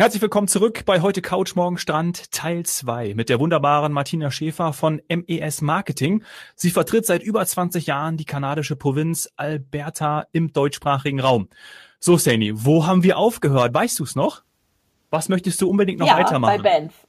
Herzlich willkommen zurück bei heute Couch Morgen Strand Teil 2 mit der wunderbaren Martina Schäfer von MES Marketing. Sie vertritt seit über 20 Jahren die kanadische Provinz Alberta im deutschsprachigen Raum. So, Sani, wo haben wir aufgehört? Weißt du es noch? Was möchtest du unbedingt noch ja, weitermachen? Bei Banff.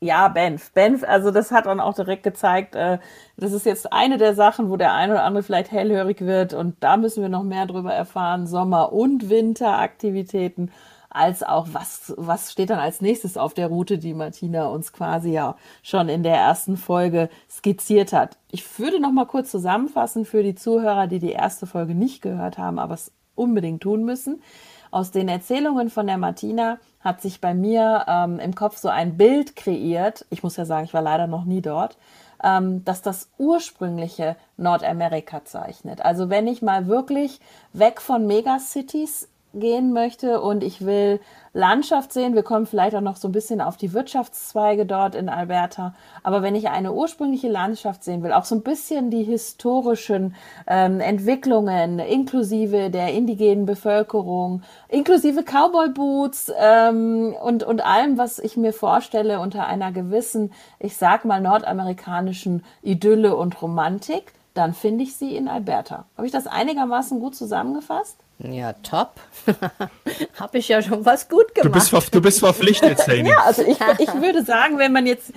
Ja, Banff. Banff, also das hat dann auch direkt gezeigt, äh, das ist jetzt eine der Sachen, wo der eine oder andere vielleicht hellhörig wird und da müssen wir noch mehr drüber erfahren. Sommer- und Winteraktivitäten als auch was, was steht dann als nächstes auf der Route, die Martina uns quasi ja schon in der ersten Folge skizziert hat. Ich würde noch mal kurz zusammenfassen für die Zuhörer, die die erste Folge nicht gehört haben, aber es unbedingt tun müssen. Aus den Erzählungen von der Martina hat sich bei mir ähm, im Kopf so ein Bild kreiert. Ich muss ja sagen, ich war leider noch nie dort ähm, dass das ursprüngliche Nordamerika zeichnet. Also wenn ich mal wirklich weg von Megacities gehen möchte und ich will Landschaft sehen. Wir kommen vielleicht auch noch so ein bisschen auf die Wirtschaftszweige dort in Alberta. Aber wenn ich eine ursprüngliche Landschaft sehen will, auch so ein bisschen die historischen ähm, Entwicklungen inklusive der indigenen Bevölkerung, inklusive Cowboy Boots ähm, und, und allem, was ich mir vorstelle unter einer gewissen, ich sag mal, nordamerikanischen Idylle und Romantik, dann finde ich sie in Alberta. Habe ich das einigermaßen gut zusammengefasst? Ja, top. Habe ich ja schon was gut gemacht. Du bist, du bist verpflichtet, Sani. ja, also ich, ich würde sagen, wenn man jetzt,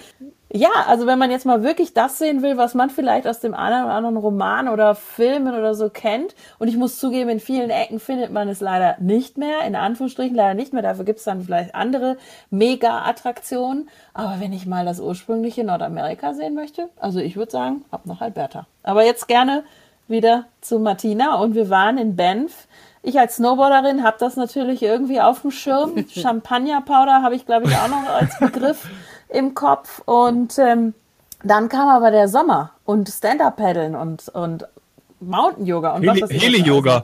ja, also wenn man jetzt mal wirklich das sehen will, was man vielleicht aus dem einen oder anderen Roman oder Filmen oder so kennt, und ich muss zugeben, in vielen Ecken findet man es leider nicht mehr, in Anführungsstrichen leider nicht mehr, dafür gibt es dann vielleicht andere Mega-Attraktionen, aber wenn ich mal das ursprüngliche Nordamerika sehen möchte, also ich würde sagen, ab nach Alberta. Aber jetzt gerne wieder zu Martina und wir waren in Banff ich als Snowboarderin habe das natürlich irgendwie auf dem Schirm. Champagner-Powder habe ich, glaube ich, auch noch als Begriff im Kopf. Und ähm, dann kam aber der Sommer und Stand-Up-Paddeln und, und Mountain-Yoga und Heli was weiß Heli-Yoga.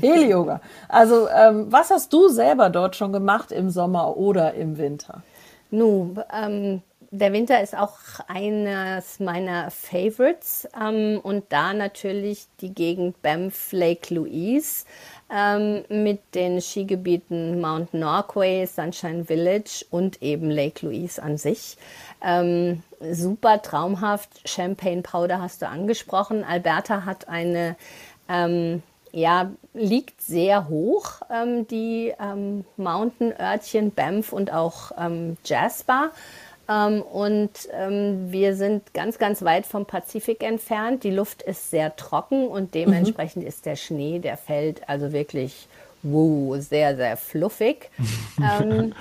Heli-Yoga. Also, ähm, was hast du selber dort schon gemacht im Sommer oder im Winter? Nun, ähm, der Winter ist auch eines meiner Favorites ähm, und da natürlich die Gegend Banff Lake Louise ähm, mit den Skigebieten Mount Norquay, Sunshine Village und eben Lake Louise an sich. Ähm, super traumhaft. Champagne Powder hast du angesprochen. Alberta hat eine, ähm, ja, liegt sehr hoch, ähm, die ähm, Mountain-Örtchen Banff und auch ähm, Jasper. Ähm, und ähm, wir sind ganz, ganz weit vom Pazifik entfernt. Die Luft ist sehr trocken und dementsprechend mhm. ist der Schnee, der fällt also wirklich wow, sehr, sehr fluffig. ähm,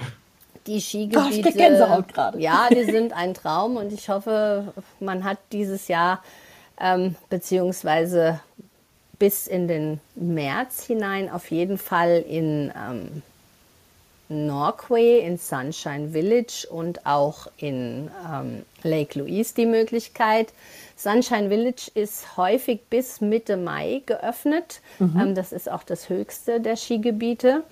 die Skigebiete, oh, ja, die sind ein Traum und ich hoffe, man hat dieses Jahr ähm, beziehungsweise bis in den März hinein auf jeden Fall in ähm, Norquay, in Sunshine Village und auch in ähm, Lake Louise die Möglichkeit. Sunshine Village ist häufig bis Mitte Mai geöffnet. Mhm. Ähm, das ist auch das höchste der Skigebiete.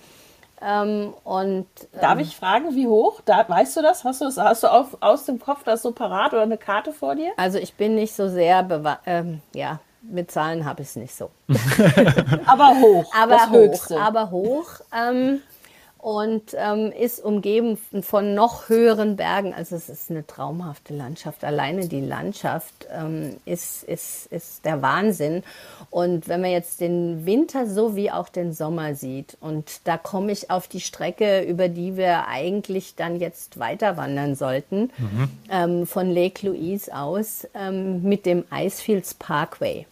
Ähm, und, Darf ähm, ich fragen, wie hoch? Da, weißt du das? Hast du, das, hast du auf, aus dem Kopf das so parat oder eine Karte vor dir? Also ich bin nicht so sehr, ähm, ja, mit Zahlen habe ich es nicht so. aber hoch. Aber hoch. Höchste. Aber hoch. Ähm, und ähm, ist umgeben von noch höheren Bergen. Also es ist eine traumhafte Landschaft. Alleine die Landschaft ähm, ist, ist, ist der Wahnsinn. Und wenn man jetzt den Winter so wie auch den Sommer sieht, und da komme ich auf die Strecke, über die wir eigentlich dann jetzt weiter wandern sollten, mhm. ähm, von Lake Louise aus, ähm, mit dem Icefields Parkway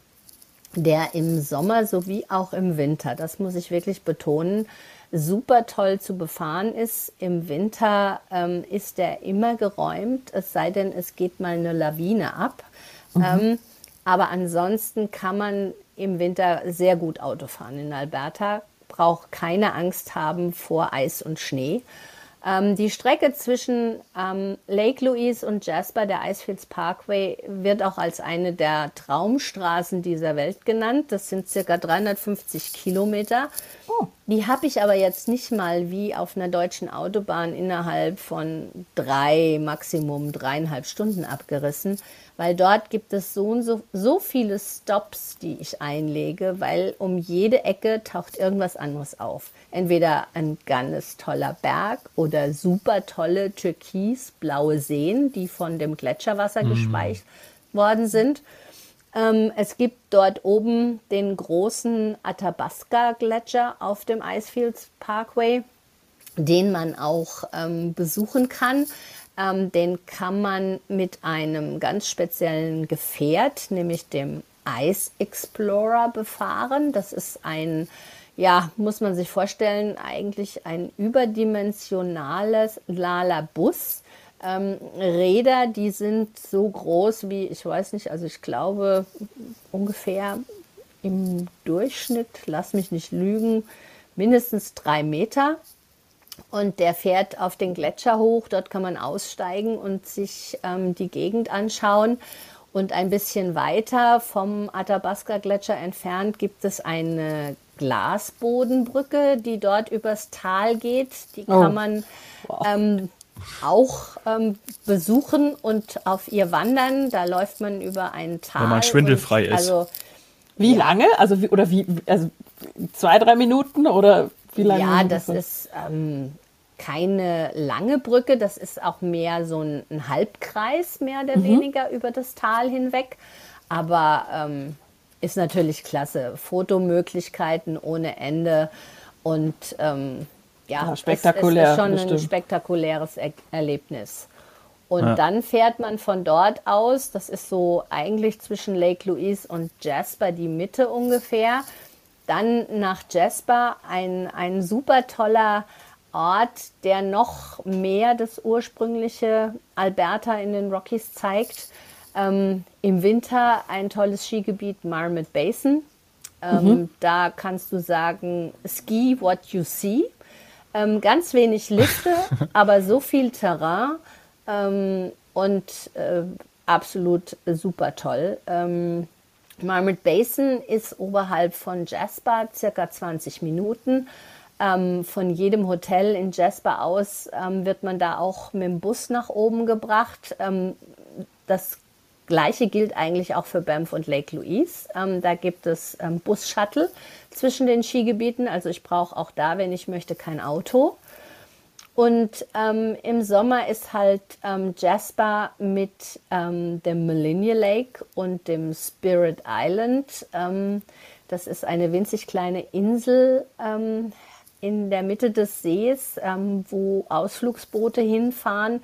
der im Sommer sowie auch im Winter, das muss ich wirklich betonen, super toll zu befahren ist. Im Winter ähm, ist der immer geräumt, es sei denn, es geht mal eine Lawine ab. Mhm. Ähm, aber ansonsten kann man im Winter sehr gut Auto fahren in Alberta, braucht keine Angst haben vor Eis und Schnee. Ähm, die Strecke zwischen ähm, Lake Louise und Jasper, der Icefields Parkway, wird auch als eine der Traumstraßen dieser Welt genannt. Das sind circa 350 Kilometer. Oh. Die habe ich aber jetzt nicht mal wie auf einer deutschen Autobahn innerhalb von drei, Maximum dreieinhalb Stunden abgerissen, weil dort gibt es so und so, so viele Stops, die ich einlege, weil um jede Ecke taucht irgendwas anderes auf. Entweder ein ganz toller Berg oder oder super tolle türkisblaue Seen, die von dem Gletscherwasser mhm. gespeichert worden sind. Ähm, es gibt dort oben den großen Athabasca-Gletscher auf dem Icefields Parkway, den man auch ähm, besuchen kann. Ähm, den kann man mit einem ganz speziellen Gefährt, nämlich dem Ice Explorer, befahren. Das ist ein, ja, muss man sich vorstellen, eigentlich ein überdimensionales Lala Bus. Ähm, Räder, die sind so groß wie, ich weiß nicht, also ich glaube ungefähr im Durchschnitt, lass mich nicht lügen, mindestens drei Meter. Und der fährt auf den Gletscher hoch. Dort kann man aussteigen und sich ähm, die Gegend anschauen. Und ein bisschen weiter vom Athabasca-Gletscher entfernt gibt es eine Glasbodenbrücke, die dort übers Tal geht. Die oh. kann man wow. ähm, auch ähm, besuchen und auf ihr wandern. Da läuft man über ein Tal. Wenn man schwindelfrei und, ist. Also, wie ja. lange? Also wie, oder wie, also zwei, drei Minuten oder wie lange? Ja, das ist ähm, keine lange Brücke, das ist auch mehr so ein, ein Halbkreis, mehr oder mhm. weniger über das Tal hinweg. Aber ähm, ist natürlich klasse. Fotomöglichkeiten ohne Ende und ähm, ja, ja, spektakulär. Es, es ist schon bestimmt. ein spektakuläres er Erlebnis. Und ja. dann fährt man von dort aus, das ist so eigentlich zwischen Lake Louise und Jasper die Mitte ungefähr, dann nach Jasper ein, ein super toller Ort, der noch mehr das ursprüngliche Alberta in den Rockies zeigt. Ähm, Im Winter ein tolles Skigebiet, Marmot Basin. Ähm, mhm. Da kannst du sagen, ski what you see. Ähm, ganz wenig Lifte, aber so viel Terrain ähm, und äh, absolut super toll. Ähm, Marmot Basin ist oberhalb von Jasper, circa 20 Minuten. Ähm, von jedem Hotel in Jasper aus ähm, wird man da auch mit dem Bus nach oben gebracht. Ähm, das Gleiche gilt eigentlich auch für Banff und Lake Louise. Ähm, da gibt es ähm, Bus-Shuttle zwischen den Skigebieten. Also ich brauche auch da, wenn ich möchte, kein Auto. Und ähm, im Sommer ist halt ähm, Jasper mit dem Millennium Lake und dem Spirit Island. Das ist eine winzig kleine Insel ähm, in der Mitte des Sees, ähm, wo Ausflugsboote hinfahren.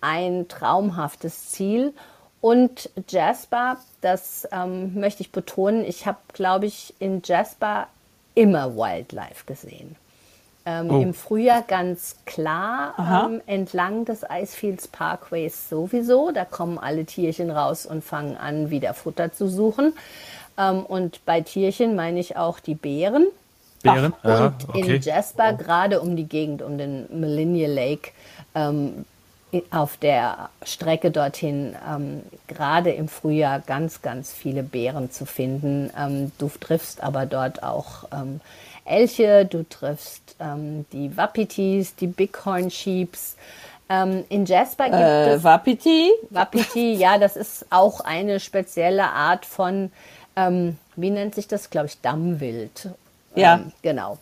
Ein traumhaftes Ziel. Und Jasper, das möchte ich betonen, ich habe, glaube ich, in Jasper immer Wildlife gesehen. Ähm, oh. Im Frühjahr ganz klar ähm, entlang des Icefields Parkways sowieso. Da kommen alle Tierchen raus und fangen an, wieder Futter zu suchen. Ähm, und bei Tierchen meine ich auch die Bären. Bären? Ach, ja, und okay. in Jasper, oh. gerade um die Gegend, um den Millennium Lake, ähm, auf der Strecke dorthin ähm, gerade im Frühjahr ganz, ganz viele Bären zu finden. Ähm, du triffst aber dort auch ähm, Elche, du triffst ähm, die Wapitis, die Bighorn Sheeps. Ähm, in Jasper gibt äh, es Wapiti. Wapiti, ja, das ist auch eine spezielle Art von, ähm, wie nennt sich das, glaube ich, Dammwild. Ja. genau.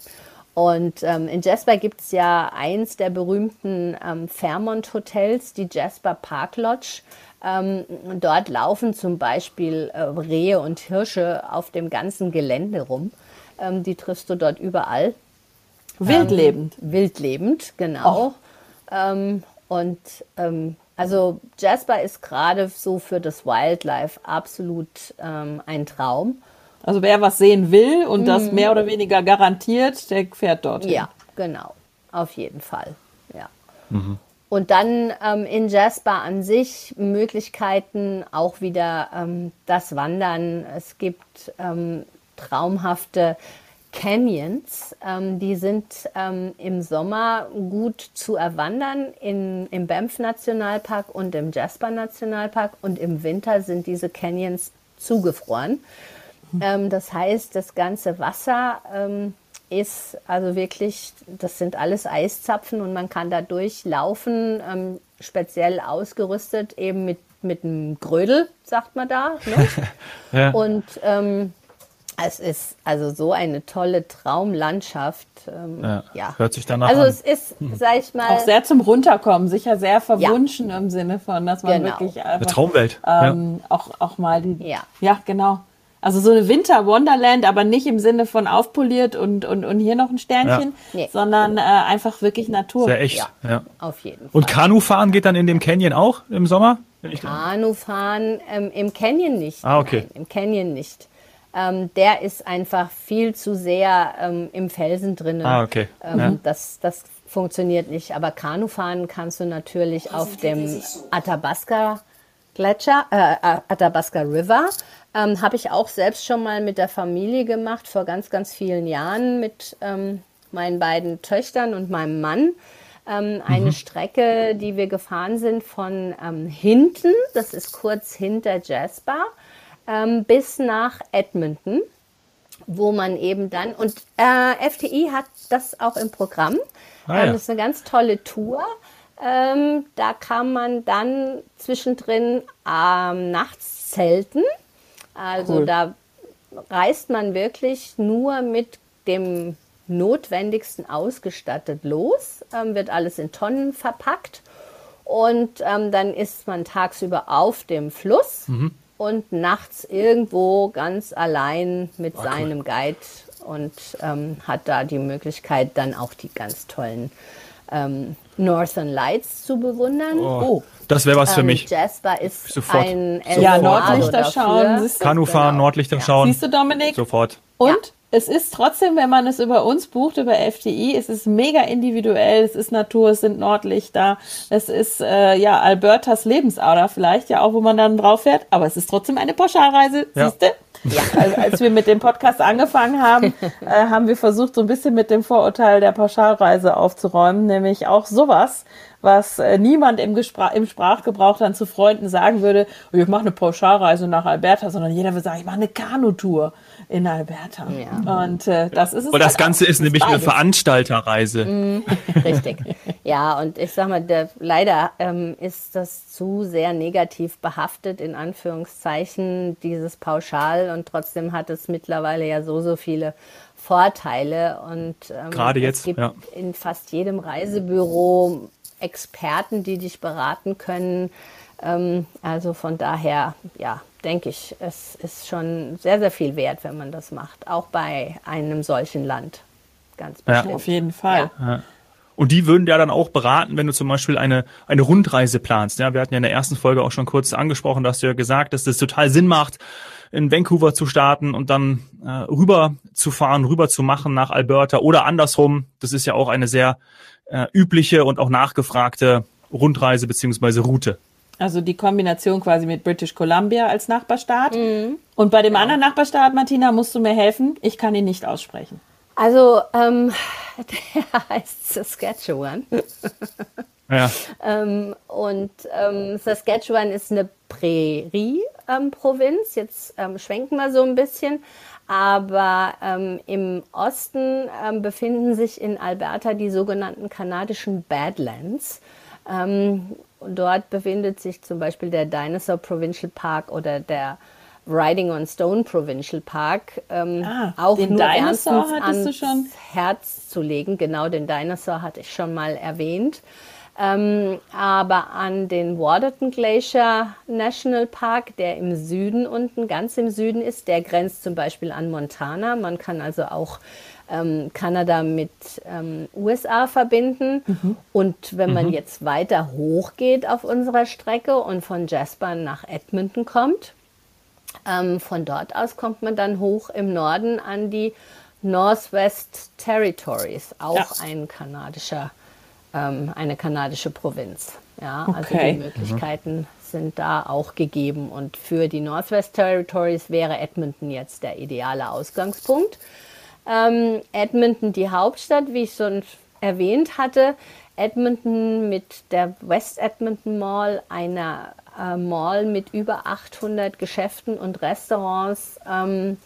Und ähm, in Jasper gibt es ja eins der berühmten ähm, Fairmont Hotels, die Jasper Park Lodge. Ähm, dort laufen zum Beispiel äh, Rehe und Hirsche auf dem ganzen Gelände rum. Ähm, die triffst du dort überall. Wildlebend. Ähm, wildlebend, genau. Ähm, und ähm, also Jasper ist gerade so für das Wildlife absolut ähm, ein Traum. Also wer was sehen will und mhm. das mehr oder weniger garantiert, der fährt dorthin. Ja, genau. Auf jeden Fall. Ja. Mhm. Und dann ähm, in Jasper an sich Möglichkeiten auch wieder ähm, das Wandern. Es gibt ähm, traumhafte Canyons. Ähm, die sind ähm, im Sommer gut zu erwandern in, im Banff Nationalpark und im Jasper Nationalpark. Und im Winter sind diese Canyons zugefroren. Ähm, das heißt, das ganze Wasser ähm, ist also wirklich, das sind alles Eiszapfen und man kann da durchlaufen, ähm, speziell ausgerüstet eben mit, mit einem Grödel, sagt man da. Ne? ja. Und ähm, Es ist also so eine tolle Traumlandschaft. Ähm, Ja, ja. hört sich danach Also an. es ist, sag ich mal, Auch sehr zum Runterkommen, sicher sehr verwunschen im Sinne von, dass man Genau. wirklich Eine einfach Traumwelt. ähm, auch, auch mal die. Ja. ja, genau. Also so eine Winter-Wonderland, aber nicht im Sinne von aufpoliert und, und, und hier noch ein Sternchen, Nee. sondern äh, einfach wirklich Natur. Sehr echt. Ja. Ja. auf jeden Fall. Und Kanufahren geht dann in dem Canyon auch im Sommer? Kanufahren ähm, im Canyon nicht. Ah, okay. Nein, Im Canyon nicht. Ähm, der ist einfach viel zu sehr ähm, im Felsen drinnen. Ah, okay. Ähm, Ja. das, das funktioniert nicht. Aber Kanufahren kannst du natürlich auf dem Athabasca Gletscher, äh, Athabasca River. Ähm, Habe ich auch selbst schon mal mit der Familie gemacht, vor ganz, ganz vielen Jahren mit ähm, meinen beiden Töchtern und meinem Mann. Ähm, eine Strecke, die wir gefahren sind von ähm, hinten, das ist kurz hinter Jasper, ähm, bis nach Edmonton wo man eben dann, und äh, FTI hat das auch im Programm. Ah, ja. ähm, das ist eine ganz tolle Tour. Da kann man dann zwischendrin nachts zelten. Also Cool. da reist man wirklich nur mit dem Notwendigsten ausgestattet los, ähm, wird alles in Tonnen verpackt und ähm, dann ist man tagsüber auf dem Fluss Mhm. und nachts irgendwo ganz allein mit Ah, seinem Guide und ähm, hat da die Möglichkeit, dann auch die ganz tollen ähm, Northern Lights zu bewundern. Oh, das wäre was für Ähm, mich. Jasper ist Sofort. ein Ja, Eldorado Nordlichter dafür. schauen, siehst du? Kanufahren, Genau. Nordlichter Ja. schauen. Siehst du, Dominik? Sofort. Und Ja. es ist trotzdem, wenn man es über uns bucht, über FTI, es ist mega individuell, es ist Natur, es sind Nordlichter, es ist äh, ja Albertas Lebensader vielleicht ja auch, wo man dann drauf fährt, aber es ist trotzdem eine Pauschalreise, Ja. siehst du? Ja. Als, als wir mit dem Podcast angefangen haben, äh, haben wir versucht, so ein bisschen mit dem Vorurteil der Pauschalreise aufzuräumen, nämlich auch sowas, was äh, niemand im, im Sprachgebrauch dann zu Freunden sagen würde, "Oh, ich mache eine Pauschalreise nach Alberta, sondern jeder würde sagen, ich mache eine Kanutour in Alberta. Ja. Und äh, das ist es. Und das halt Ganze ist nämlich eine. Veranstalterreise. Richtig. Ja, und ich sag mal, der, leider ähm, ist das zu sehr negativ behaftet, in Anführungszeichen, dieses Pauschal. Und trotzdem hat es mittlerweile ja so, so viele Vorteile. Und ähm, Gerade es jetzt, gibt ja. in fast jedem Reisebüro Experten, die dich beraten können. Ähm, also von daher, ja, denke ich, es ist schon sehr, sehr viel wert, wenn man das macht. Auch bei einem solchen Land. Ganz Ja. bestimmt. Auf jeden Fall. Und die würden ja dann auch beraten, wenn du zum Beispiel eine, eine Rundreise planst. Ja, wir hatten ja in der ersten Folge auch schon kurz angesprochen, dass du ja gesagt, dass das total Sinn macht, in Vancouver zu starten und dann äh, rüber zu fahren, rüber zu machen nach Alberta oder andersrum. Das ist ja auch eine sehr äh, übliche und auch nachgefragte Rundreise beziehungsweise Route. Also die Kombination quasi mit British Columbia als Nachbarstaat. Mhm. Und bei dem anderen Nachbarstaat, Martina, musst du mir helfen. Ich kann ihn nicht aussprechen. Also, ähm, der heißt Saskatchewan. Ja, ähm, und ähm, Saskatchewan ist eine Prärie-Provinz. Jetzt ähm, schwenken wir so ein bisschen. Aber ähm, im Osten ähm, befinden sich in Alberta die sogenannten kanadischen Badlands. Ähm, dort befindet sich zum Beispiel der Dinosaur Provincial Park oder der Riding on Stone Provincial Park. Ähm, Ah, auch den nur Dinosaur hattest du schon? Herz zu legen. Genau, den Dinosaur hatte ich schon mal erwähnt. Ähm, aber an den Waterton Glacier National Park, der im Süden unten, ganz im Süden ist, der grenzt zum Beispiel an Montana. Man kann also auch ähm, Kanada mit ähm, USA verbinden. Und wenn man jetzt weiter hoch geht auf unserer Strecke und von Jasper nach Edmonton kommt, ähm, von dort aus kommt man dann hoch im Norden an die Northwest Territories, auch Ja. ein kanadischer, ähm, eine kanadische Provinz. Ja, also Okay. die Möglichkeiten sind da auch gegeben. Und für die Northwest Territories wäre Edmonton jetzt der ideale Ausgangspunkt. Ähm, Edmonton die Hauptstadt, wie ich schon erwähnt hatte. Edmonton mit der West Edmonton Mall, einer äh, Mall mit über 800 Geschäften und Restaurants, ähm,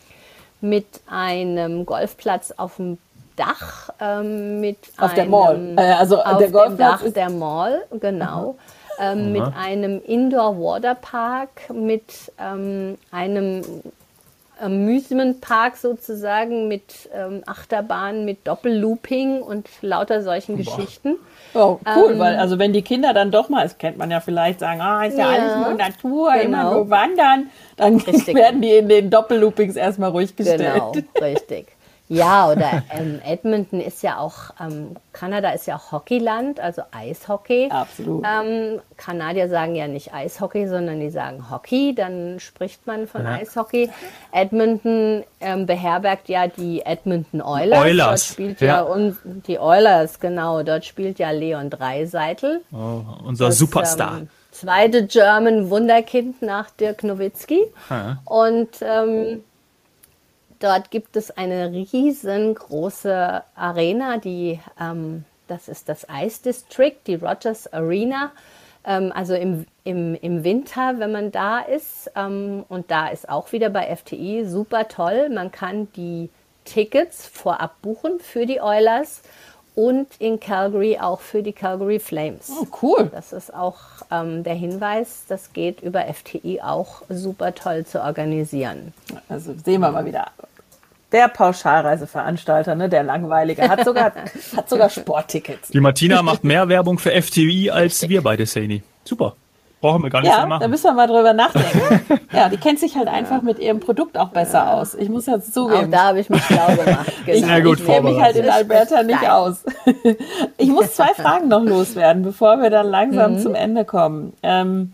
mit einem Golfplatz auf dem Dach, ähm, mit Auf der einem, Mall. Äh, also auf der dem Golfplatz Dach ist- der Mall, genau. Ähm, mit einem Indoor Water Park, mit ähm, einem Amusement Park sozusagen mit ähm, Achterbahn, mit Doppellooping und lauter solchen Boah. Geschichten. Oh, cool, ähm, weil also wenn die Kinder dann doch mal, das kennt man ja vielleicht, sagen, ah, ist ja, ja alles nur Natur, genau. immer nur wandern, dann richtig. werden die in den Doppelloopings erstmal ruhig gestellt. Genau, richtig. Ja, oder ähm, Edmonton ist ja auch, ähm, Kanada ist ja auch Hockeyland, also Eishockey. Absolut. Ähm, Kanadier sagen ja nicht Eishockey, sondern die sagen Hockey, dann spricht man von ja. Eishockey. Edmonton ähm, beherbergt ja die Edmonton Oilers. Oilers. Dort spielt ja, ja und die Oilers, genau, dort spielt ja Leon Dreiseitel. Oh, unser das, Superstar. Ähm, zweite German Wunderkind nach Dirk Nowitzki. Ja. Und ähm, Dort gibt es eine riesengroße Arena, die, ähm, das ist das Ice District, die Rogers Arena. Ähm, also im, im, im Winter, wenn man da ist. Ähm, und da ist auch wieder bei FTI super toll. Man kann die Tickets vorab buchen für die Oilers und in Calgary auch für die Calgary Flames. Oh, cool. Das ist auch ähm, der Hinweis, das geht über FTI auch super toll zu organisieren. Also sehen wir mal wieder der Pauschalreiseveranstalter, ne, der langweilige, hat sogar, hat sogar Sporttickets. Die Martina macht mehr Werbung für FTI als wir beide, Saini. Super. Brauchen wir gar nicht ja, mehr machen. Da müssen wir mal drüber nachdenken. ja, die kennt sich halt einfach mit ihrem Produkt auch besser ja. aus. Ich muss jetzt zugeben. Auch da habe ich mich schlau gemacht. Genau. Ich, gut ich kenne mich halt in Alberta nicht aus. ich muss zwei Fragen noch loswerden, bevor wir dann langsam mhm. zum Ende kommen. Ähm,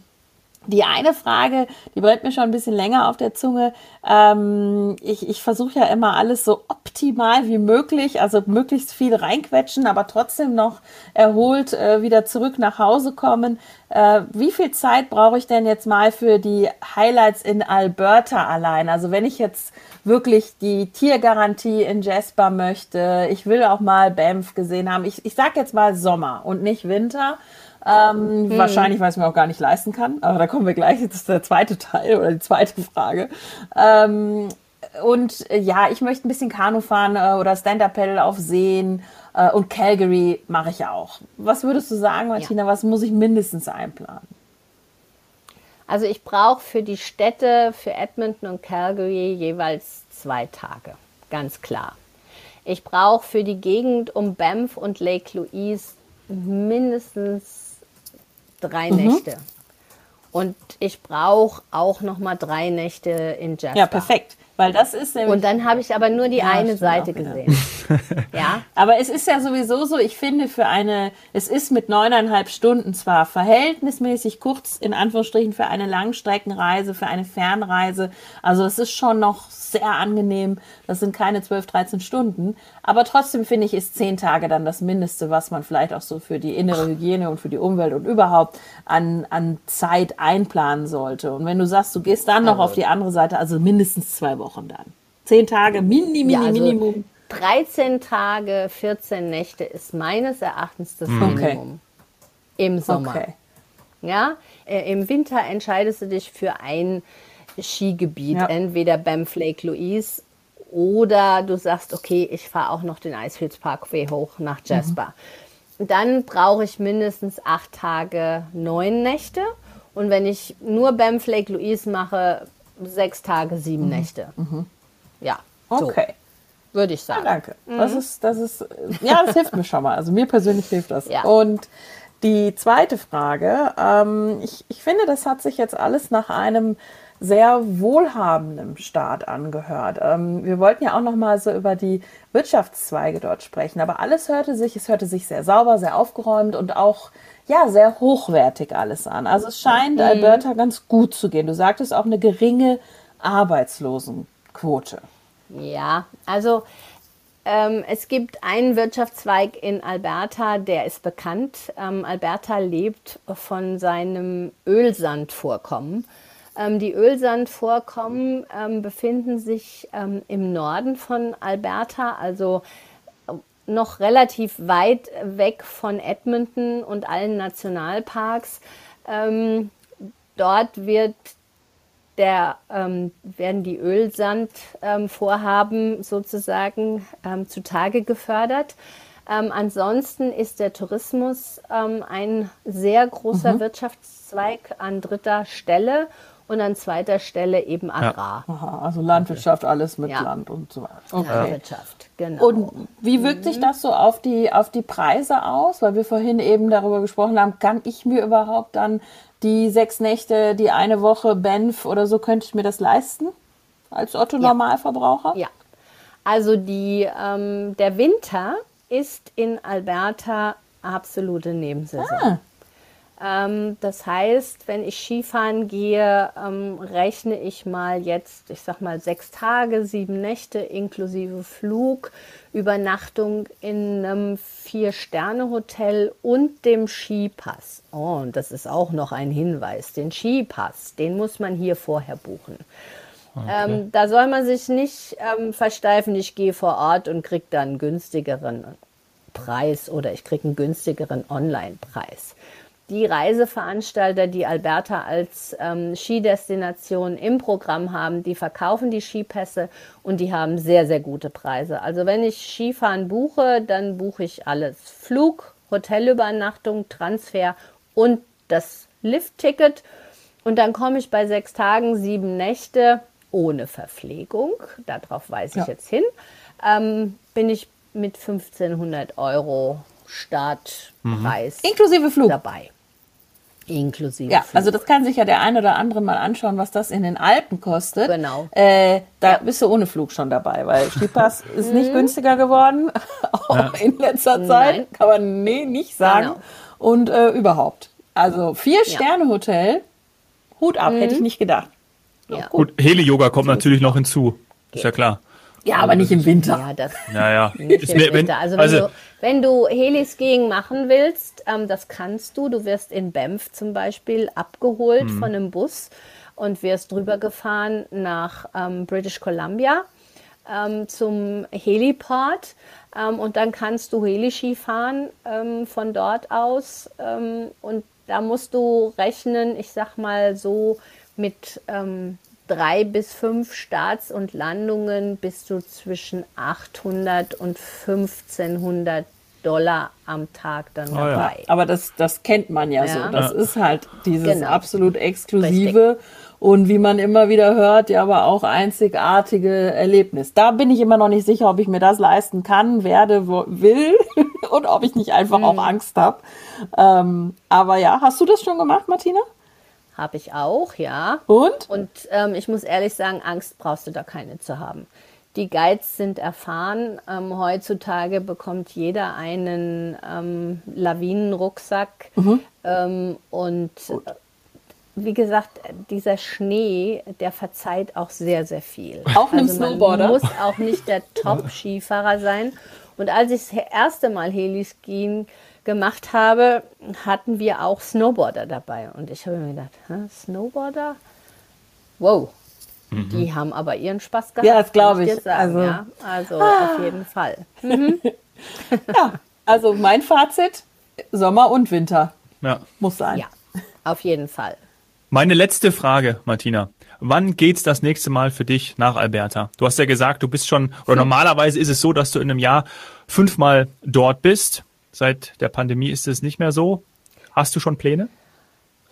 die eine Frage, die brennt mir schon ein bisschen länger auf der Zunge. Ähm, ich ich versuche ja immer alles so optimal wie möglich, also möglichst viel reinquetschen, aber trotzdem noch erholt äh, wieder zurück nach Hause kommen. Äh, wie viel Zeit brauche ich denn jetzt mal für die Highlights in Alberta allein? Also wenn ich jetzt wirklich die Tiergarantie in Jasper möchte, ich will auch mal Banff gesehen haben. Ich, ich sag jetzt mal Sommer und nicht Winter. Ähm, hm. Wahrscheinlich, weil es mir auch gar nicht leisten kann. Aber da kommen wir gleich. Das ist der zweite Teil oder die zweite Frage. Ähm, und äh, ja, ich möchte ein bisschen Kanu fahren äh, oder Stand-Up-Pedal auf Seen. Äh, und Calgary mache ich ja auch. Was würdest du sagen, Martina? Ja. Was muss ich mindestens einplanen? Also ich brauche für die Städte, für Edmonton und Calgary jeweils zwei Tage. Ganz klar. Ich brauche für die Gegend um Banff und Lake Louise mindestens drei mhm. Nächte. Und ich brauche auch noch mal drei Nächte in Jasper. Ja, perfekt. Weil das ist Und dann habe ich aber nur die ja, eine Seite gesehen. ja. Aber es ist ja sowieso so, ich finde für eine, es ist mit neuneinhalb Stunden zwar verhältnismäßig kurz, in Anführungsstrichen, für eine Langstreckenreise, für eine Fernreise. Also es ist schon noch sehr angenehm. Das sind keine 12, 13 Stunden. Aber trotzdem finde ich, ist zehn Tage dann das Mindeste, was man vielleicht auch so für die innere Hygiene und für die Umwelt und überhaupt an, an Zeit einplanen sollte. Und wenn du sagst, du gehst dann noch also. auf die andere Seite, also mindestens zwei Wochen dann. Zehn Tage, mini, mini, ja, also Minimum. 13 Tage, 14 Nächte ist meines Erachtens das mhm. Minimum. Im Sommer. Okay. Ja, äh, im Winter entscheidest du dich für ein Skigebiet, ja. entweder beim Flake Louise oder du sagst, okay, ich fahre auch noch den Icefields Parkway hoch nach Jasper. Mhm. Dann brauche ich mindestens acht Tage, neun Nächte. Und wenn ich nur beim Flake Louise mache, sechs Tage, sieben mhm. Nächte. Mhm. Ja. So. Okay. Würde ich sagen. Ja, danke. Mhm. Das ist, das ist, ja, das hilft mir schon mal. Also mir persönlich hilft das. Ja. Und die zweite Frage, ähm, ich, ich finde, das hat sich jetzt alles nach einem sehr wohlhabendem Staat angehört. Ähm, wir wollten ja auch noch mal so über die Wirtschaftszweige dort sprechen, aber alles hörte sich, es hörte sich sehr sauber, sehr aufgeräumt und auch ja sehr hochwertig alles an. Also es scheint mhm. Alberta ganz gut zu gehen. Du sagtest auch eine geringe Arbeitslosenquote. Ja, also ähm, es gibt einen Wirtschaftszweig in Alberta, der ist bekannt. Ähm, Alberta lebt von seinem Ölsandvorkommen. Ähm, die Ölsandvorkommen ähm, befinden sich ähm, im Norden von Alberta, also äh, noch relativ weit weg von Edmonton und allen Nationalparks. Ähm, dort wird der, ähm, werden die Ölsandvorhaben sozusagen ähm, zutage gefördert. ansonsten ist der Tourismus ein sehr großer mhm. Wirtschaftszweig an dritter Stelle und an zweiter Stelle eben Agrar. Aha, also Landwirtschaft, alles mit ja. Land und so weiter. Okay. Landwirtschaft, genau. Und wie wirkt sich das so auf die, auf die Preise aus? Weil wir vorhin eben darüber gesprochen haben, kann ich mir überhaupt dann die sechs Nächte, die eine Woche Benf oder so, könnte ich mir das leisten? Als Otto Normalverbraucher? Ja. Also die, ähm, der Winter ist in Alberta absolute Nebensaison. Ah. Ähm, das heißt, wenn ich Skifahren gehe, ähm, rechne ich mal jetzt, ich sag mal, sechs Tage, sieben Nächte inklusive Flug, Übernachtung in einem Vier-Sterne-Hotel und dem Skipass. Oh, und das ist auch noch ein Hinweis. Den Skipass, den muss man hier vorher buchen. Okay. Ähm, da soll man sich nicht ähm, versteifen, ich gehe vor Ort und kriege dann einen günstigeren Preis oder ich kriege einen günstigeren Online-Preis die Reiseveranstalter, die Alberta als ähm, Skidestination im Programm haben, die verkaufen die Skipässe und die haben sehr, sehr gute Preise. Also wenn ich Skifahren buche, dann buche ich alles. Flug, Hotelübernachtung, Transfer und das Liftticket. Und dann komme ich bei sechs Tagen, sieben Nächte ohne Verpflegung, darauf weise ich ja. jetzt hin, ähm, bin ich mit 1500 Euro Startpreis mhm. inklusive Flug dabei. Inklusive. Ja, Flug. also das kann sich ja der ein oder andere mal anschauen, was das in den Alpen kostet. Genau. Äh, da ja. bist du ohne Flug schon dabei, weil Skipass ist nicht mhm. günstiger geworden, auch ja. in letzter Zeit, Nein. kann man nee, nicht sagen. Genau. Und äh, überhaupt. Also vier Sterne Hotel, Hut ab, mhm. hätte ich nicht gedacht. Ja. Gut, Heli-Yoga kommt natürlich noch hinzu. Ist ja klar. Ja, aber nicht im Winter. Ja, das naja. nicht im Winter. Also, wenn, also, du, wenn du Heliskiing machen willst, ähm, das kannst du. Du wirst in Banff zum Beispiel abgeholt mhm. von einem Bus und wirst drüber gefahren nach ähm, British Columbia ähm, zum Heliport. Ähm, und dann kannst du Heliski fahren ähm, von dort aus. Ähm, und da musst du rechnen, ich sag mal so mit drei bis fünf Starts und Landungen bist du zwischen 800 und 1500 Dollar am Tag dann dabei. ja. Aber das, das kennt man ja, ja. so. Das ja. ist halt dieses genau. absolut exklusive Richtig. und wie man immer wieder hört, ja, aber auch einzigartige Erlebnis. Da bin ich immer noch nicht sicher, ob ich mir das leisten kann, werde, will und ob ich nicht einfach mhm. auch Angst habe. Ähm, aber ja, hast du das schon gemacht, Martina? Habe ich auch, ja. Und? Und ähm, ich muss ehrlich sagen, Angst brauchst du da keine zu haben. Die Guides sind erfahren. Ähm, heutzutage bekommt jeder einen ähm, Lawinenrucksack. Mhm. Ähm, und Gut. Äh, wie gesagt, dieser Schnee, der verzeiht auch sehr, sehr viel. Auch einem also man Snowboarder? muss auch nicht der Top-Skifahrer sein. Und als ich das erste Mal Heliskiing gemacht habe, hatten wir auch Snowboarder dabei. Und ich habe mir gedacht, Snowboarder? Wow. Mhm. Die haben aber ihren Spaß gehabt. Ja, das glaube ich. Sagen, also, ja? also ah. auf jeden Fall. Mhm. ja, also mein Fazit, Sommer und Winter. Ja. Muss sein. Ja, auf jeden Fall. Meine letzte Frage, Martina. Wann geht's das nächste Mal für dich nach Alberta? Du hast ja gesagt, du bist schon, oder normalerweise ist es so, dass du in einem Jahr fünfmal dort bist. Seit der Pandemie ist es nicht mehr so. Hast du schon Pläne?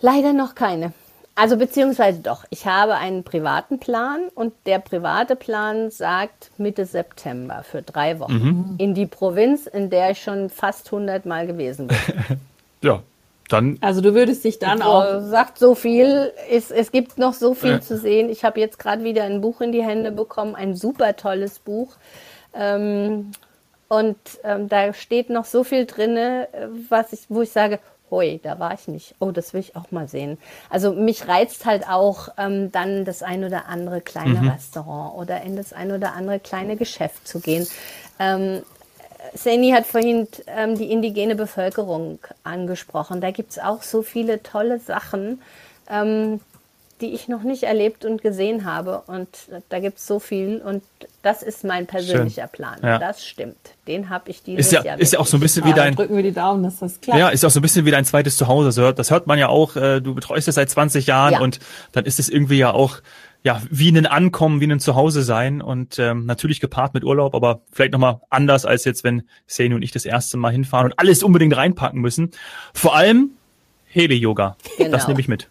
Leider noch keine. Also beziehungsweise doch. Ich habe einen privaten Plan und der private Plan sagt Mitte September für drei Wochen mhm. in die Provinz, in der ich schon fast 100 Mal gewesen bin. ja, dann. Also du würdest dich dann auch. Sagt so viel. Es, es gibt noch so viel äh. zu sehen. Ich habe jetzt gerade wieder ein Buch in die Hände bekommen, ein super tolles Buch. Ähm, und ähm, da steht noch so viel drin, äh, was ich, wo ich sage, hoi, da war ich nicht. Oh, das will ich auch mal sehen. Also mich reizt halt auch ähm, dann das ein oder andere kleine mhm. Restaurant oder in das ein oder andere kleine Geschäft zu gehen. Ähm, Seni hat vorhin ähm, die indigene Bevölkerung angesprochen. Da gibt es auch so viele tolle Sachen. Ähm, die ich noch nicht erlebt und gesehen habe. Und da gibt es so viel. Und das ist mein persönlicher Schön. Plan. Ja. Das stimmt. Den habe ich dieses ist ja, Jahr. Ist ja auch so ein bisschen wie dein. Drücken wir die Daumen, dass das klappt. Ja, ist auch so ein bisschen wie dein zweites Zuhause. Das hört man ja auch. Äh, du betreust es seit 20 Jahren ja. und dann ist es irgendwie ja auch ja, wie ein Ankommen, wie ein Zuhause sein und ähm, natürlich gepaart mit Urlaub, aber vielleicht nochmal anders als jetzt, wenn Seni und ich das erste Mal hinfahren und alles unbedingt reinpacken müssen. Vor allem, Heli-Yoga. Genau. Das nehme ich mit.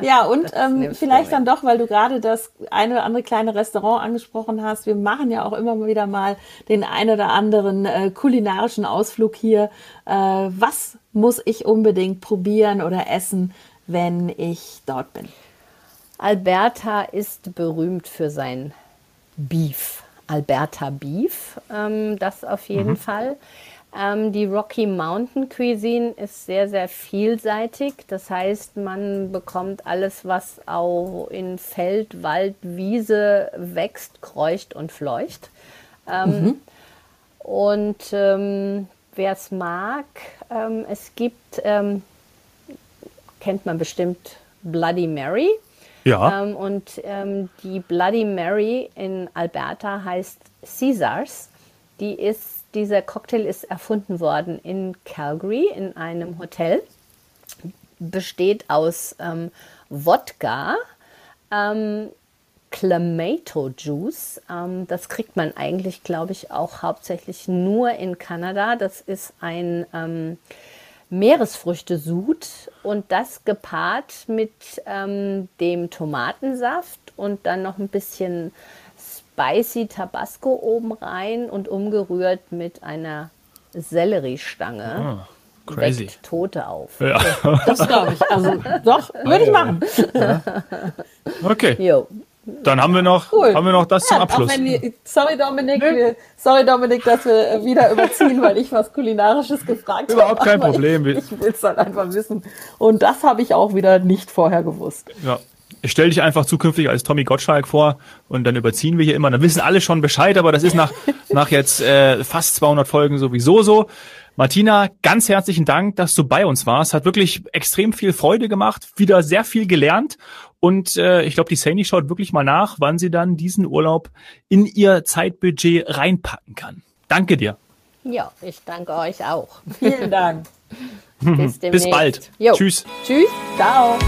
Ja, und ähm, vielleicht dann doch, weil du gerade das eine oder andere kleine Restaurant angesprochen hast. Wir machen ja auch immer wieder mal den ein oder anderen äh, kulinarischen Ausflug hier. Äh, was muss ich unbedingt probieren oder essen, wenn ich dort bin? Alberta ist berühmt für sein Beef. Alberta Beef, ähm, das auf jeden Fall. Ähm, die Rocky Mountain Cuisine ist sehr, sehr vielseitig. Das heißt, man bekommt alles, was auch in Feld, Wald, Wiese wächst, kreucht und fleucht. Ähm, Und ähm, wer es mag, ähm, es gibt, ähm, kennt man bestimmt Bloody Mary. Ja. Ähm, und die Bloody Mary in Alberta heißt Caesars. Die ist, dieser Cocktail ist erfunden worden in Calgary in einem Hotel. Besteht aus ähm, Wodka, ähm, Clamato Juice. Ähm, das kriegt man eigentlich, glaube ich, auch hauptsächlich nur in Kanada. Das ist ein ähm, Meeresfrüchtesud und das gepaart mit ähm, dem Tomatensaft und dann noch ein bisschen spicy Tabasco oben rein und umgerührt mit einer Selleriestange. Crazy. Weckt Tote auf. Ja. Das glaube ich. Also doch, würde ich machen. Okay. Jo. Dann haben wir noch, Cool. haben wir noch das zum Ja, Abschluss. Auch wenn wir, sorry Dominik, wir, sorry Dominik, dass wir wieder überziehen, weil ich was kulinarisches gefragt Überhaupt habe. kein Problem. Ich, ich will es dann einfach wissen. Und das habe ich auch wieder nicht vorher gewusst. Ja. Ich stell dich einfach zukünftig als Tommy Gottschalk vor und dann überziehen wir hier immer. Dann wissen alle schon Bescheid, aber das ist nach, nach jetzt äh, fast 200 Folgen sowieso so. Martina, ganz herzlichen Dank, dass du bei uns warst. Hat wirklich extrem viel Freude gemacht, wieder sehr viel gelernt. Und äh, ich glaube, die Sani schaut wirklich mal nach, wann sie dann diesen Urlaub in ihr Zeitbudget reinpacken kann. Danke dir. Ja, ich danke euch auch. Vielen Dank. Bis. Bis bald. Jo. Tschüss. Tschüss. Ciao.